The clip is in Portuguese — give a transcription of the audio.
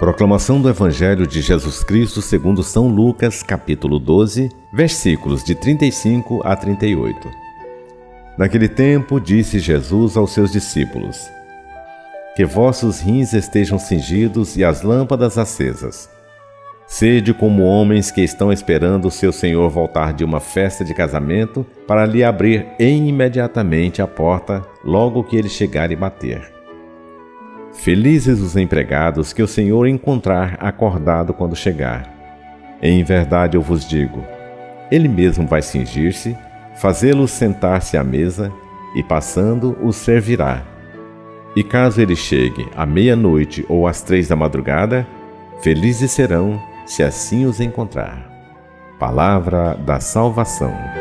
Proclamação do Evangelho de Jesus Cristo segundo São Lucas, capítulo 12, versículos de 35 a 38. Naquele tempo disse Jesus aos seus discípulos: Que vossos rins estejam cingidos e as lâmpadas acesas. Sede como homens que estão esperando o seu senhor voltar de uma festa de casamento para lhe abrir imediatamente a porta logo que ele chegar e bater. Felizes os empregados que o Senhor encontrar acordado quando chegar. Em verdade eu vos digo: ele mesmo vai cingir-se, fazê-los sentar-se à mesa e, passando, os servirá. E caso ele chegue à meia-noite ou às três da madrugada, felizes serão se assim os encontrar. Palavra da Salvação.